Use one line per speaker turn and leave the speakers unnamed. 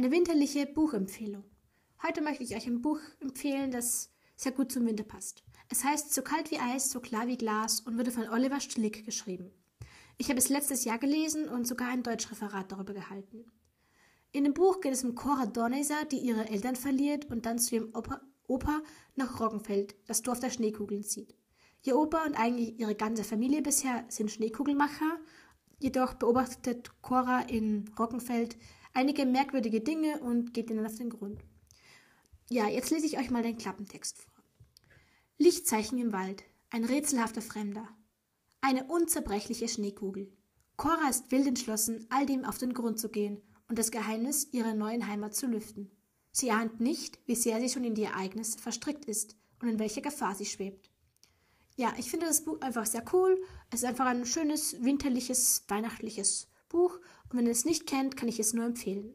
Eine winterliche Buchempfehlung. Heute möchte ich euch ein Buch empfehlen, das sehr gut zum Winter passt. Es heißt So kalt wie Eis, so klar wie Glas und wurde von Oliver Stillig geschrieben. Ich habe es letztes Jahr gelesen und sogar ein Deutschreferat darüber gehalten. In dem Buch geht es um Cora Dorneser, die ihre Eltern verliert und dann zu ihrem Opa, Opa nach Roggenfeld, das Dorf der Schneekugeln, zieht. Ihr Opa und eigentlich ihre ganze Familie bisher sind Schneekugelmacher, jedoch beobachtet Cora in Roggenfeld einige merkwürdige Dinge und geht ihnen auf den Grund. Ja, jetzt lese ich euch mal den Klappentext vor. Lichtzeichen im Wald, ein rätselhafter Fremder. Eine unzerbrechliche Schneekugel. Cora ist wild entschlossen, all dem auf den Grund zu gehen und das Geheimnis ihrer neuen Heimat zu lüften. Sie ahnt nicht, wie sehr sie schon in die Ereignisse verstrickt ist und in welcher Gefahr sie schwebt. Ja, ich finde das Buch einfach sehr cool. Es ist einfach ein schönes, winterliches, weihnachtliches Buch und wenn ihr es nicht kennt, kann ich es nur empfehlen.